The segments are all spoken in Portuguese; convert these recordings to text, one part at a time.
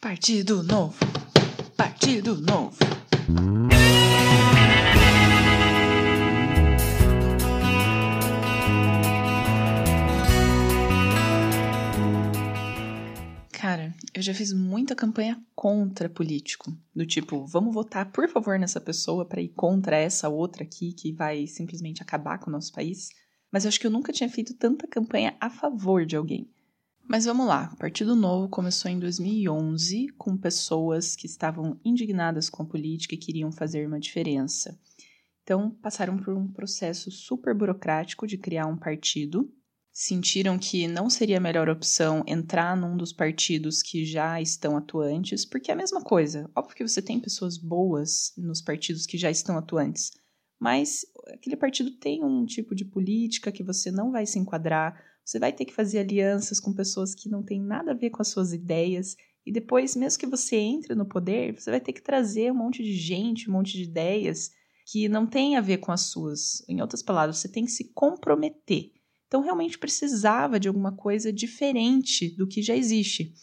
Partido Novo. Partido Novo. Cara, eu já fiz muita campanha contra político. Do tipo, vamos votar por favor nessa pessoa para ir contra essa outra aqui que vai simplesmente acabar com o nosso país. Mas eu acho que eu nunca tinha feito tanta campanha a favor de alguém. Mas vamos lá, o Partido Novo começou em 2011 com pessoas que estavam indignadas com a política e queriam fazer uma diferença. Então, passaram por um processo super burocrático de criar um partido. Sentiram que não seria a melhor opção entrar num dos partidos que já estão atuantes, porque é a mesma coisa. Óbvio que você tem pessoas boas nos partidos que já estão atuantes, mas aquele partido tem um tipo de política que você não vai se enquadrar, você vai ter que fazer alianças com pessoas que não têm nada a ver com as suas ideias. E depois, mesmo que você entre no poder, você vai ter que trazer um monte de gente, um monte de ideias que não tem a ver com as suas. Em outras palavras, você tem que se comprometer. Então, realmente precisava de alguma coisa diferente do que já existe.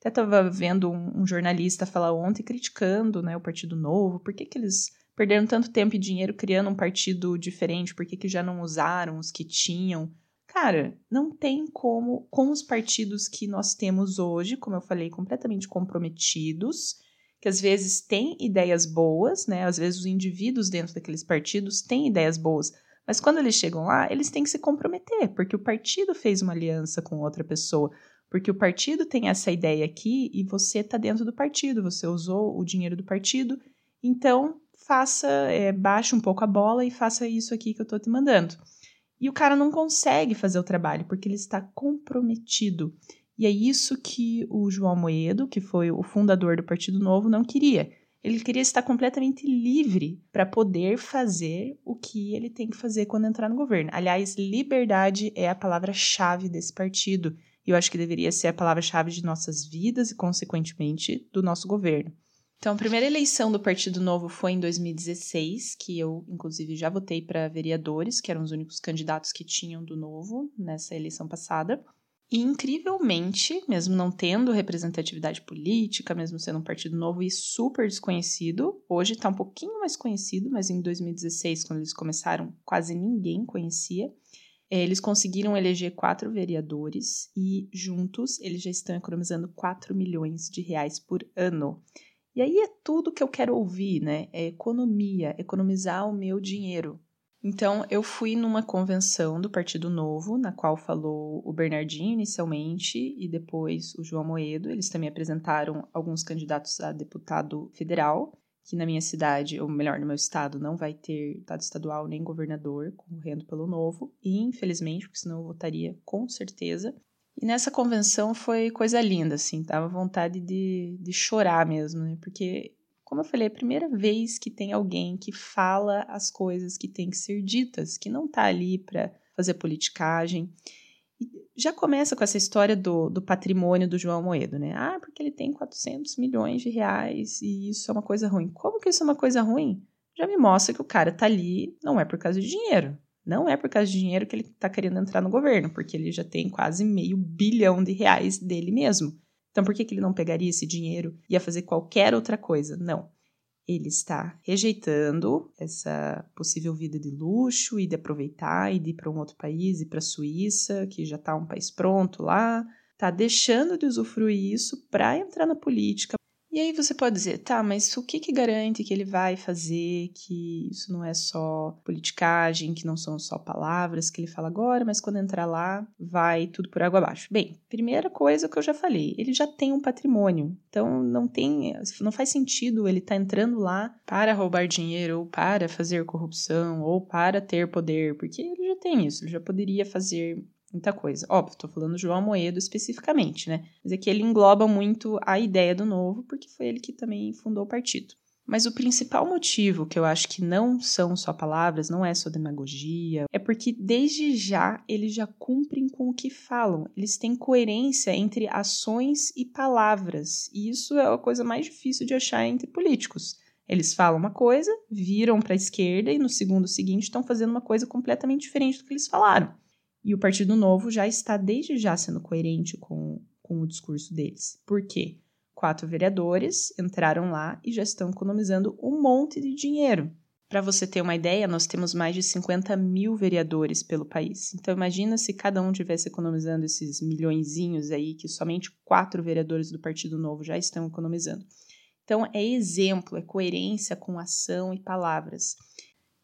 Até estava vendo um, um, jornalista falar ontem criticando né, o Partido Novo, por que, que eles perderam tanto tempo e dinheiro criando um partido diferente, por que, que já não usaram os que tinham Cara, não tem como, com os partidos que nós temos hoje, como eu falei, completamente comprometidos, que às vezes têm ideias boas, né? Às vezes os indivíduos dentro daqueles partidos têm ideias boas, mas quando eles chegam lá, eles têm que se comprometer, porque o partido fez uma aliança com outra pessoa, porque o partido tem essa ideia aqui e você está dentro do partido, você usou o dinheiro do partido, então faça, é, baixe um pouco a bola e faça isso aqui que eu estou te mandando. E o cara não consegue fazer o trabalho porque ele está comprometido. E é isso que o João Moedo, que foi o fundador do Partido Novo, não queria. Ele queria estar completamente livre para poder fazer o que ele tem que fazer quando entrar no governo. Aliás, liberdade é a palavra-chave desse partido. E eu acho que deveria ser a palavra-chave de nossas vidas e, consequentemente, do nosso governo. Então, a primeira eleição do Partido Novo foi em 2016, que eu, inclusive, já votei para vereadores, que eram os únicos candidatos que tinham do Novo nessa eleição passada. E, incrivelmente, mesmo não tendo representatividade política, mesmo sendo um partido novo e super desconhecido, hoje está um pouquinho mais conhecido, mas em 2016, quando eles começaram, quase ninguém conhecia. É, eles conseguiram eleger quatro vereadores e, juntos, eles já estão economizando 4 milhões de reais por ano. E aí é tudo que eu quero ouvir, né? É economia, economizar o meu dinheiro. Então, eu fui numa convenção do Partido Novo, na qual falou o Bernardinho inicialmente e depois o João Moedo. Eles também apresentaram alguns candidatos a deputado federal, que na minha cidade, ou melhor, no meu estado, não vai ter deputado estadual nem governador concorrendo pelo Novo. E, infelizmente, porque senão eu votaria com certeza. E nessa convenção foi coisa linda, assim, tava vontade de, de chorar mesmo, né? Porque, como eu falei, é a primeira vez que tem alguém que fala as coisas que têm que ser ditas, que não tá ali para fazer politicagem. Já começa com essa história do, do patrimônio do João Moedo, né? Ah, porque ele tem 400 milhões de reais e isso é uma coisa ruim. Como que isso é uma coisa ruim? Já me mostra que o cara tá ali não é por causa de dinheiro, não é por causa de dinheiro que ele está querendo entrar no governo, porque ele já tem quase meio bilhão de reais dele mesmo. Então, por que, que ele não pegaria esse dinheiro e ia fazer qualquer outra coisa? Não. Ele está rejeitando essa possível vida de luxo e de aproveitar e de ir para um outro país, ir para a Suíça, que já está um país pronto lá. Está deixando de usufruir isso para entrar na política, e aí você pode dizer, tá, mas o que, que garante que ele vai fazer, que isso não é só politicagem, que não são só palavras que ele fala agora, mas quando entrar lá, vai tudo por água abaixo. Bem, primeira coisa que eu já falei, ele já tem um patrimônio, então não tem, não faz sentido ele estar tá entrando lá para roubar dinheiro, ou para fazer corrupção, ou para ter poder, porque ele já tem isso, ele já poderia fazer muita coisa. Óbvio, estou falando João Moedo especificamente, né? Mas é que ele engloba muito a ideia do novo, porque foi ele que também fundou o partido. Mas o principal motivo que eu acho que não são só palavras, não é só demagogia, é porque desde já eles já cumprem com o que falam. Eles têm coerência entre ações e palavras. E isso é a coisa mais difícil de achar entre políticos. Eles falam uma coisa, viram para a esquerda e no segundo seguinte estão fazendo uma coisa completamente diferente do que eles falaram. E o Partido Novo já está desde já sendo coerente com, com o discurso deles. Por quê? quatro vereadores entraram lá e já estão economizando um monte de dinheiro. Para você ter uma ideia, nós temos mais de 50 mil vereadores pelo país. Então imagina se cada um tivesse economizando esses milhõeszinhos aí que somente quatro vereadores do Partido Novo já estão economizando. Então é exemplo, é coerência com ação e palavras.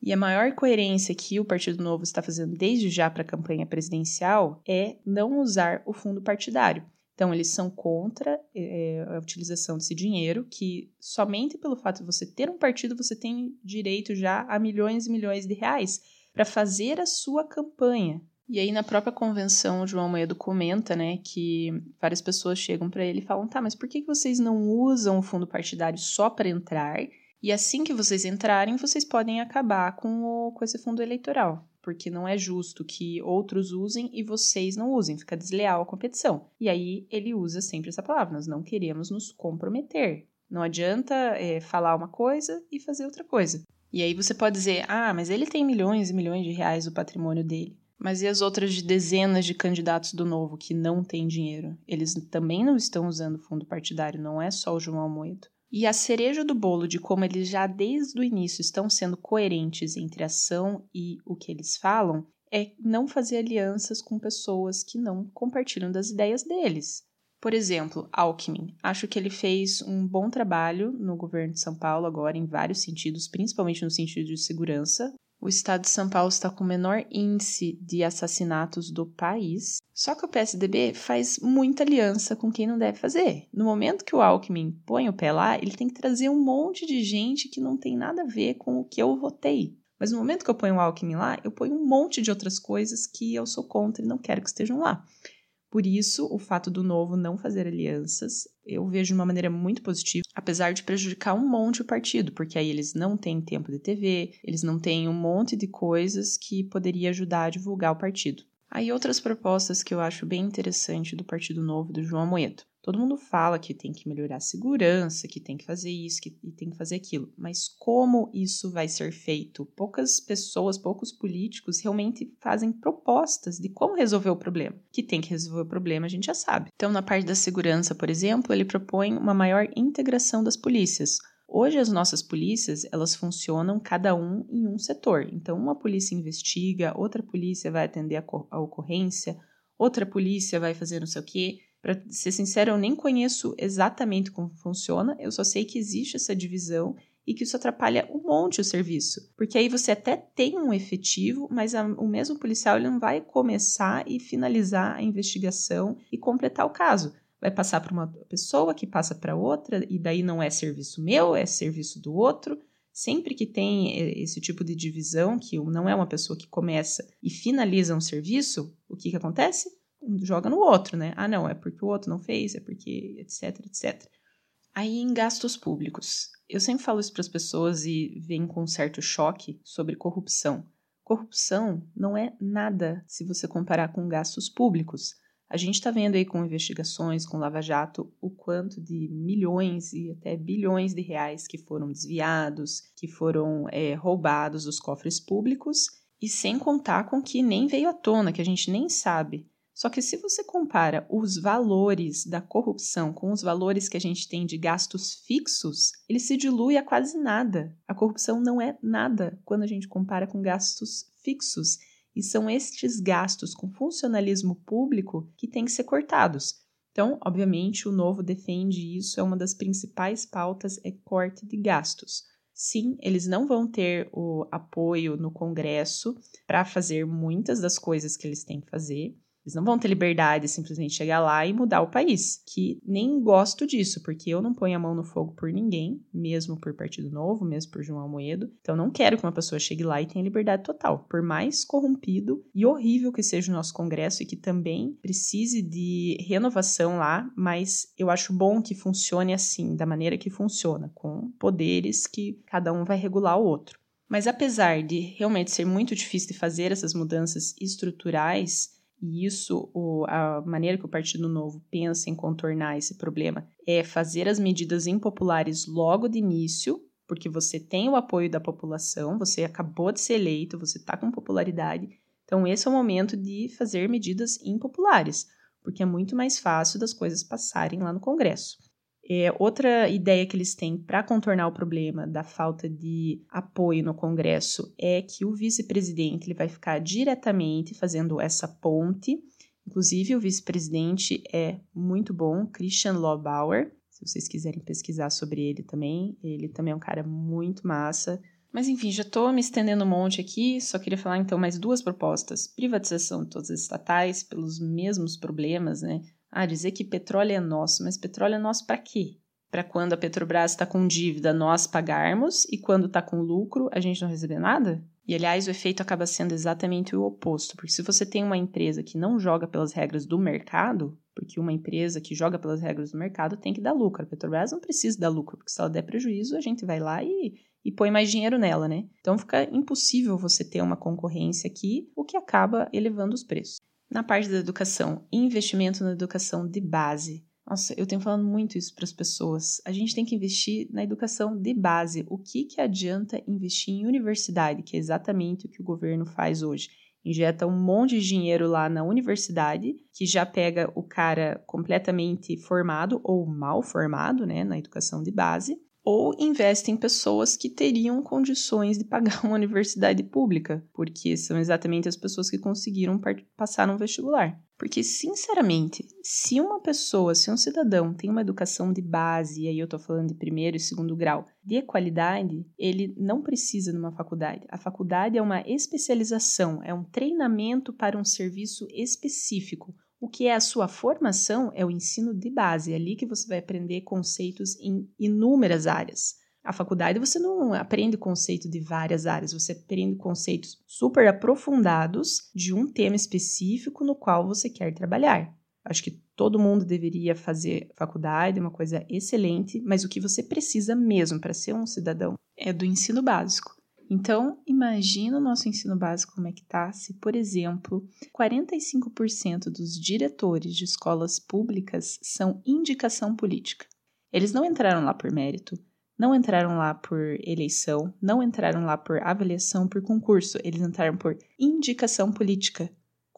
E a maior coerência que o Partido Novo está fazendo desde já para a campanha presidencial é não usar o fundo partidário. Então, eles são contra é, a utilização desse dinheiro, que somente pelo fato de você ter um partido, você tem direito já a milhões e milhões de reais para fazer a sua campanha. E aí, na própria convenção, o João Moedo comenta, né, que várias pessoas chegam para ele e falam: tá, mas por que vocês não usam o fundo partidário só para entrar? E assim que vocês entrarem, vocês podem acabar com, o, com esse fundo eleitoral porque não é justo que outros usem e vocês não usem, fica desleal a competição. E aí ele usa sempre essa palavra: nós não queremos nos comprometer. Não adianta é, falar uma coisa e fazer outra coisa. E aí você pode dizer: ah, mas ele tem milhões e milhões de reais o patrimônio dele. Mas e as outras de dezenas de candidatos do Novo que não têm dinheiro? Eles também não estão usando fundo partidário, não é só o João Almoedo. E a cereja do bolo de como eles já desde o início estão sendo coerentes entre ação e o que eles falam é não fazer alianças com pessoas que não compartilham das ideias deles. Por exemplo, Alckmin. Acho que ele fez um bom trabalho no governo de São Paulo agora em vários sentidos, principalmente no sentido de segurança, o estado de São Paulo está com o menor índice de assassinatos do país. Só que o PSDB faz muita aliança com quem não deve fazer. No momento que o Alckmin põe o pé lá, ele tem que trazer um monte de gente que não tem nada a ver com o que eu votei. Mas no momento que eu ponho o Alckmin lá, eu ponho um monte de outras coisas que eu sou contra e não quero que estejam lá. Por isso, o fato do novo não fazer alianças, eu vejo de uma maneira muito positiva, apesar de prejudicar um monte o partido, porque aí eles não têm tempo de TV, eles não têm um monte de coisas que poderia ajudar a divulgar o partido. Aí outras propostas que eu acho bem interessante do Partido Novo do João Moedo. Todo mundo fala que tem que melhorar a segurança, que tem que fazer isso, que tem que fazer aquilo. Mas como isso vai ser feito? Poucas pessoas, poucos políticos realmente fazem propostas de como resolver o problema. Que tem que resolver o problema, a gente já sabe. Então, na parte da segurança, por exemplo, ele propõe uma maior integração das polícias. Hoje as nossas polícias, elas funcionam cada um em um setor. Então, uma polícia investiga, outra polícia vai atender a, a ocorrência, outra polícia vai fazer não sei o quê. Para ser sincero, eu nem conheço exatamente como funciona, eu só sei que existe essa divisão e que isso atrapalha um monte o serviço. Porque aí você até tem um efetivo, mas a, o mesmo policial ele não vai começar e finalizar a investigação e completar o caso. Vai passar para uma pessoa que passa para outra, e daí não é serviço meu, é serviço do outro. Sempre que tem esse tipo de divisão, que não é uma pessoa que começa e finaliza um serviço, o que, que acontece? Joga no outro, né? Ah, não, é porque o outro não fez, é porque etc, etc. Aí em gastos públicos. Eu sempre falo isso para as pessoas e vem com um certo choque sobre corrupção. Corrupção não é nada se você comparar com gastos públicos. A gente está vendo aí com investigações, com Lava Jato, o quanto de milhões e até bilhões de reais que foram desviados, que foram é, roubados dos cofres públicos, e sem contar com que nem veio à tona, que a gente nem sabe. Só que se você compara os valores da corrupção com os valores que a gente tem de gastos fixos, ele se dilui a quase nada. A corrupção não é nada quando a gente compara com gastos fixos. E são estes gastos com funcionalismo público que têm que ser cortados. Então, obviamente, o novo defende isso, é uma das principais pautas é corte de gastos. Sim, eles não vão ter o apoio no Congresso para fazer muitas das coisas que eles têm que fazer, eles não vão ter liberdade de simplesmente chegar lá e mudar o país, que nem gosto disso, porque eu não ponho a mão no fogo por ninguém, mesmo por Partido Novo, mesmo por João Almoedo. Então não quero que uma pessoa chegue lá e tenha liberdade total, por mais corrompido e horrível que seja o nosso Congresso e que também precise de renovação lá, mas eu acho bom que funcione assim, da maneira que funciona, com poderes que cada um vai regular o outro. Mas apesar de realmente ser muito difícil de fazer essas mudanças estruturais, e isso, o, a maneira que o Partido Novo pensa em contornar esse problema é fazer as medidas impopulares logo de início, porque você tem o apoio da população, você acabou de ser eleito, você está com popularidade. Então, esse é o momento de fazer medidas impopulares, porque é muito mais fácil das coisas passarem lá no Congresso. É, outra ideia que eles têm para contornar o problema da falta de apoio no Congresso é que o vice-presidente ele vai ficar diretamente fazendo essa ponte. Inclusive, o vice-presidente é muito bom, Christian Lobauer. Se vocês quiserem pesquisar sobre ele também, ele também é um cara muito massa. Mas enfim, já estou me estendendo um monte aqui, só queria falar então mais duas propostas. Privatização de todas as estatais pelos mesmos problemas, né? Ah, dizer que petróleo é nosso, mas petróleo é nosso para quê? Para quando a Petrobras está com dívida nós pagarmos e quando está com lucro a gente não receber nada? E aliás, o efeito acaba sendo exatamente o oposto, porque se você tem uma empresa que não joga pelas regras do mercado, porque uma empresa que joga pelas regras do mercado tem que dar lucro. A Petrobras não precisa dar lucro, porque se ela der prejuízo, a gente vai lá e, e põe mais dinheiro nela, né? Então fica impossível você ter uma concorrência aqui, o que acaba elevando os preços. Na parte da educação, investimento na educação de base. Nossa, eu tenho falando muito isso para as pessoas. A gente tem que investir na educação de base. O que, que adianta investir em universidade, que é exatamente o que o governo faz hoje? Injeta um monte de dinheiro lá na universidade, que já pega o cara completamente formado ou mal formado, né, na educação de base, ou investe em pessoas que teriam condições de pagar uma universidade pública, porque são exatamente as pessoas que conseguiram passar no vestibular. Porque, sinceramente, se uma pessoa, se um cidadão tem uma educação de base, e aí eu tô falando de primeiro e segundo grau, de qualidade, ele não precisa de uma faculdade. A faculdade é uma especialização, é um treinamento para um serviço específico, o que é a sua formação é o ensino de base, é ali que você vai aprender conceitos em inúmeras áreas. A faculdade você não aprende conceito de várias áreas, você aprende conceitos super aprofundados de um tema específico no qual você quer trabalhar. Acho que todo mundo deveria fazer faculdade, é uma coisa excelente, mas o que você precisa mesmo para ser um cidadão é do ensino básico. Então, imagina o nosso ensino básico como é que tá. Se, por exemplo, 45% dos diretores de escolas públicas são indicação política. Eles não entraram lá por mérito, não entraram lá por eleição, não entraram lá por avaliação por concurso, eles entraram por indicação política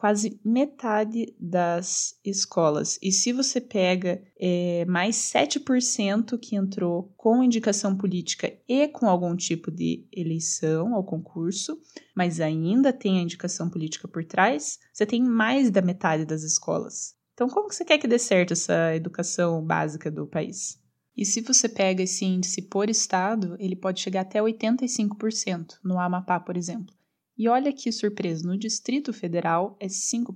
quase metade das escolas. E se você pega é, mais 7% que entrou com indicação política e com algum tipo de eleição ou concurso, mas ainda tem a indicação política por trás, você tem mais da metade das escolas. Então, como que você quer que dê certo essa educação básica do país? E se você pega esse índice por estado, ele pode chegar até 85%, no Amapá, por exemplo. E olha que surpresa, no Distrito Federal é 5%.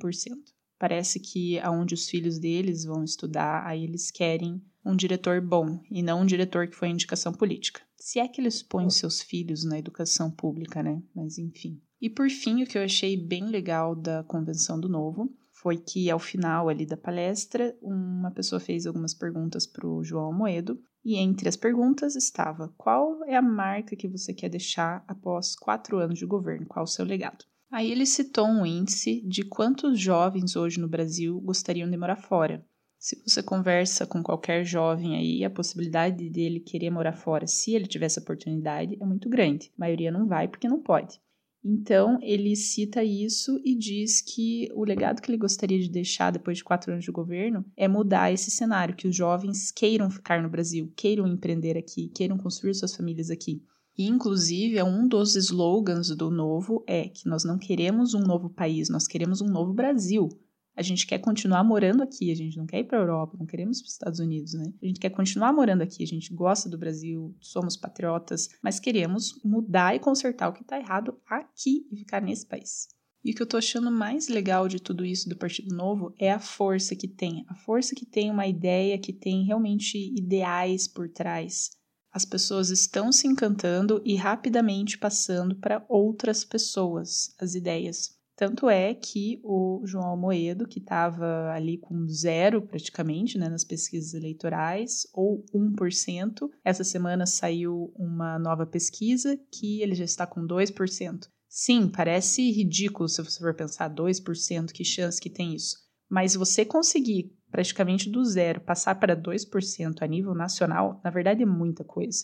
Parece que aonde os filhos deles vão estudar, aí eles querem um diretor bom e não um diretor que foi indicação política. Se é que eles põem seus filhos na educação pública, né? Mas enfim. E por fim, o que eu achei bem legal da convenção do Novo foi que ao final ali da palestra, uma pessoa fez algumas perguntas para o João Moedo e entre as perguntas estava: qual é a marca que você quer deixar após quatro anos de governo? Qual o seu legado? Aí ele citou um índice de quantos jovens hoje no Brasil gostariam de morar fora. Se você conversa com qualquer jovem aí, a possibilidade dele querer morar fora, se ele tivesse oportunidade, é muito grande. A maioria não vai porque não pode. Então, ele cita isso e diz que o legado que ele gostaria de deixar depois de quatro anos de governo é mudar esse cenário, que os jovens queiram ficar no Brasil, queiram empreender aqui, queiram construir suas famílias aqui. E, inclusive, é um dos slogans do novo é que nós não queremos um novo país, nós queremos um novo Brasil. A gente quer continuar morando aqui, a gente não quer ir para a Europa, não queremos para os Estados Unidos, né? A gente quer continuar morando aqui, a gente gosta do Brasil, somos patriotas, mas queremos mudar e consertar o que está errado aqui e ficar nesse país. E o que eu tô achando mais legal de tudo isso do Partido Novo é a força que tem. A força que tem uma ideia, que tem realmente ideais por trás. As pessoas estão se encantando e rapidamente passando para outras pessoas as ideias. Tanto é que o João Almoedo, que estava ali com zero praticamente né, nas pesquisas eleitorais, ou 1%, essa semana saiu uma nova pesquisa que ele já está com 2%. Sim, parece ridículo se você for pensar 2%, que chance que tem isso. Mas você conseguir praticamente do zero passar para 2% a nível nacional, na verdade é muita coisa.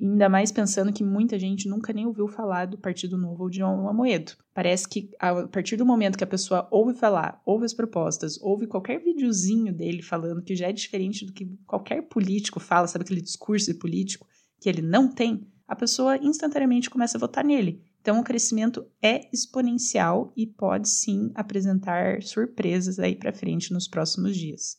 Ainda mais pensando que muita gente nunca nem ouviu falar do Partido Novo ou de João Amoedo. Parece que a partir do momento que a pessoa ouve falar, ouve as propostas, ouve qualquer videozinho dele falando que já é diferente do que qualquer político fala, sabe aquele discurso político que ele não tem, a pessoa instantaneamente começa a votar nele. Então o crescimento é exponencial e pode sim apresentar surpresas aí para frente nos próximos dias.